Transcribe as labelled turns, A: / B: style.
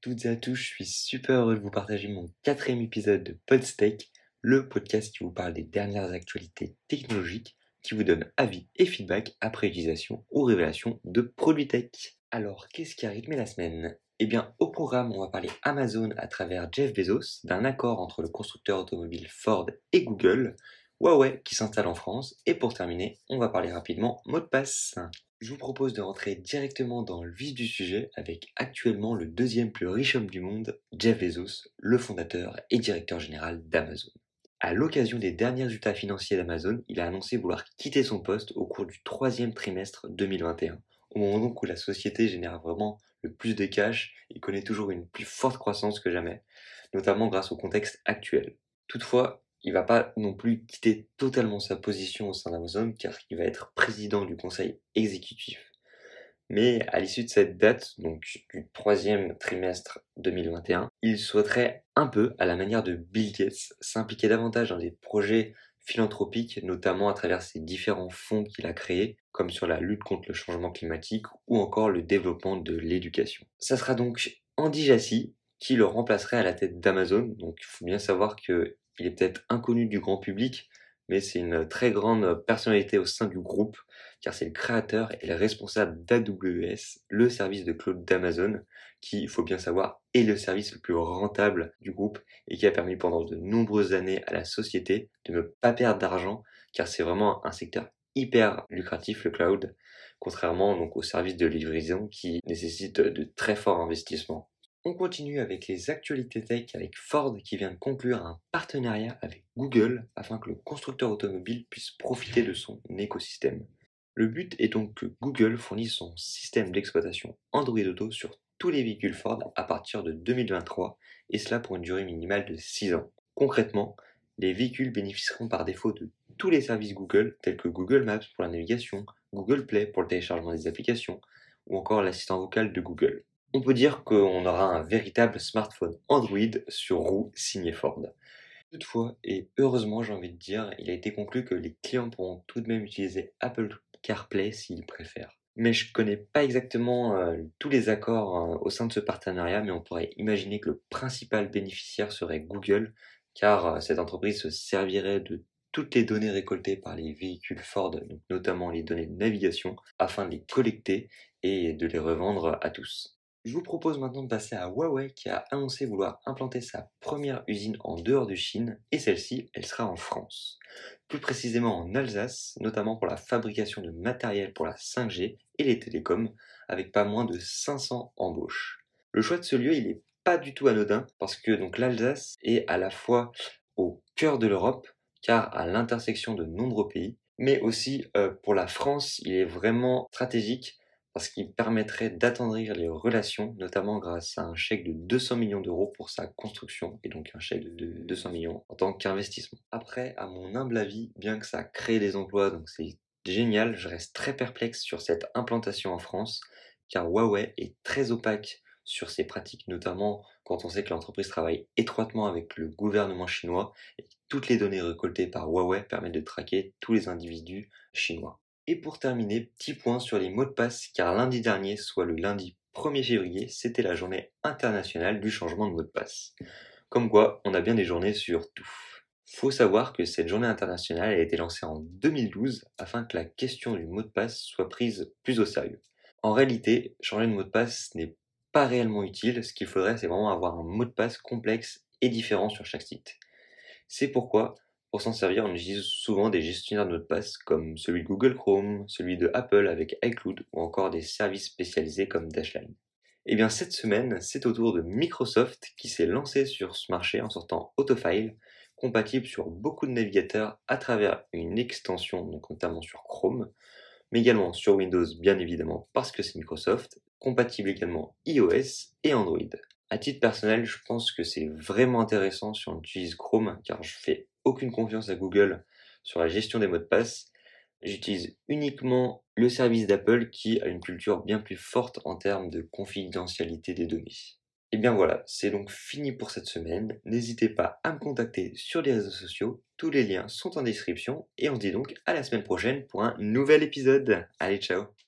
A: toutes et à tous, je suis super heureux de vous partager mon quatrième épisode de Podstake, le podcast qui vous parle des dernières actualités technologiques, qui vous donne avis et feedback après utilisation ou révélation de produits tech. Alors, qu'est-ce qui a rythmé la semaine? Eh bien, au programme, on va parler Amazon à travers Jeff Bezos, d'un accord entre le constructeur automobile Ford et Google, Huawei qui s'installe en France, et pour terminer, on va parler rapidement mot de passe. Je vous propose de rentrer directement dans le vif du sujet avec actuellement le deuxième plus riche homme du monde, Jeff Bezos, le fondateur et directeur général d'Amazon. À l'occasion des derniers résultats financiers d'Amazon, il a annoncé vouloir quitter son poste au cours du troisième trimestre 2021, au moment donc où la société génère vraiment le plus de cash et connaît toujours une plus forte croissance que jamais, notamment grâce au contexte actuel. Toutefois, il va pas non plus quitter totalement sa position au sein d'Amazon car il va être président du conseil exécutif. Mais à l'issue de cette date, donc du troisième trimestre 2021, il souhaiterait un peu, à la manière de Bill Gates, s'impliquer davantage dans des projets philanthropiques, notamment à travers ses différents fonds qu'il a créés, comme sur la lutte contre le changement climatique ou encore le développement de l'éducation. Ça sera donc Andy Jassy qui le remplacerait à la tête d'Amazon. Donc il faut bien savoir que il est peut-être inconnu du grand public, mais c'est une très grande personnalité au sein du groupe, car c'est le créateur et le responsable d'AWS, le service de cloud d'Amazon, qui, il faut bien savoir, est le service le plus rentable du groupe et qui a permis pendant de nombreuses années à la société de ne pas perdre d'argent, car c'est vraiment un secteur hyper lucratif, le cloud, contrairement donc aux services de livraison qui nécessitent de très forts investissements. On continue avec les actualités tech avec Ford qui vient de conclure un partenariat avec Google afin que le constructeur automobile puisse profiter de son écosystème. Le but est donc que Google fournisse son système d'exploitation Android Auto sur tous les véhicules Ford à partir de 2023 et cela pour une durée minimale de 6 ans. Concrètement, les véhicules bénéficieront par défaut de tous les services Google tels que Google Maps pour la navigation, Google Play pour le téléchargement des applications ou encore l'assistant vocal de Google on peut dire qu'on aura un véritable smartphone Android sur roue signé Ford. Toutefois, et heureusement j'ai envie de dire, il a été conclu que les clients pourront tout de même utiliser Apple CarPlay s'ils préfèrent. Mais je connais pas exactement euh, tous les accords euh, au sein de ce partenariat, mais on pourrait imaginer que le principal bénéficiaire serait Google, car euh, cette entreprise se servirait de toutes les données récoltées par les véhicules Ford, notamment les données de navigation, afin de les collecter et de les revendre à tous. Je vous propose maintenant de passer à Huawei qui a annoncé vouloir implanter sa première usine en dehors de Chine et celle-ci, elle sera en France. Plus précisément en Alsace, notamment pour la fabrication de matériel pour la 5G et les télécoms, avec pas moins de 500 embauches. Le choix de ce lieu, il n'est pas du tout anodin parce que donc l'Alsace est à la fois au cœur de l'Europe car à l'intersection de nombreux pays, mais aussi euh, pour la France, il est vraiment stratégique parce qu'il permettrait d'attendrir les relations, notamment grâce à un chèque de 200 millions d'euros pour sa construction, et donc un chèque de 200 millions en tant qu'investissement. Après, à mon humble avis, bien que ça crée des emplois, donc c'est génial, je reste très perplexe sur cette implantation en France, car Huawei est très opaque sur ses pratiques, notamment quand on sait que l'entreprise travaille étroitement avec le gouvernement chinois et toutes les données récoltées par Huawei permettent de traquer tous les individus chinois. Et pour terminer, petit point sur les mots de passe, car lundi dernier, soit le lundi 1er février, c'était la journée internationale du changement de mot de passe. Comme quoi, on a bien des journées sur tout. Faut savoir que cette journée internationale a été lancée en 2012 afin que la question du mot de passe soit prise plus au sérieux. En réalité, changer de mot de passe n'est pas réellement utile, ce qu'il faudrait c'est vraiment avoir un mot de passe complexe et différent sur chaque site. C'est pourquoi pour s'en servir, on utilise souvent des gestionnaires de mots de passe comme celui de Google Chrome, celui de Apple avec iCloud ou encore des services spécialisés comme Dashline. Et eh bien cette semaine, c'est au tour de Microsoft qui s'est lancé sur ce marché en sortant Autofile, compatible sur beaucoup de navigateurs à travers une extension, notamment sur Chrome, mais également sur Windows bien évidemment parce que c'est Microsoft, compatible également iOS et Android. À titre personnel, je pense que c'est vraiment intéressant si on utilise Chrome car je fais aucune confiance à Google sur la gestion des mots de passe. J'utilise uniquement le service d'Apple qui a une culture bien plus forte en termes de confidentialité des données. Et bien voilà, c'est donc fini pour cette semaine. N'hésitez pas à me contacter sur les réseaux sociaux, tous les liens sont en description et on se dit donc à la semaine prochaine pour un nouvel épisode. Allez, ciao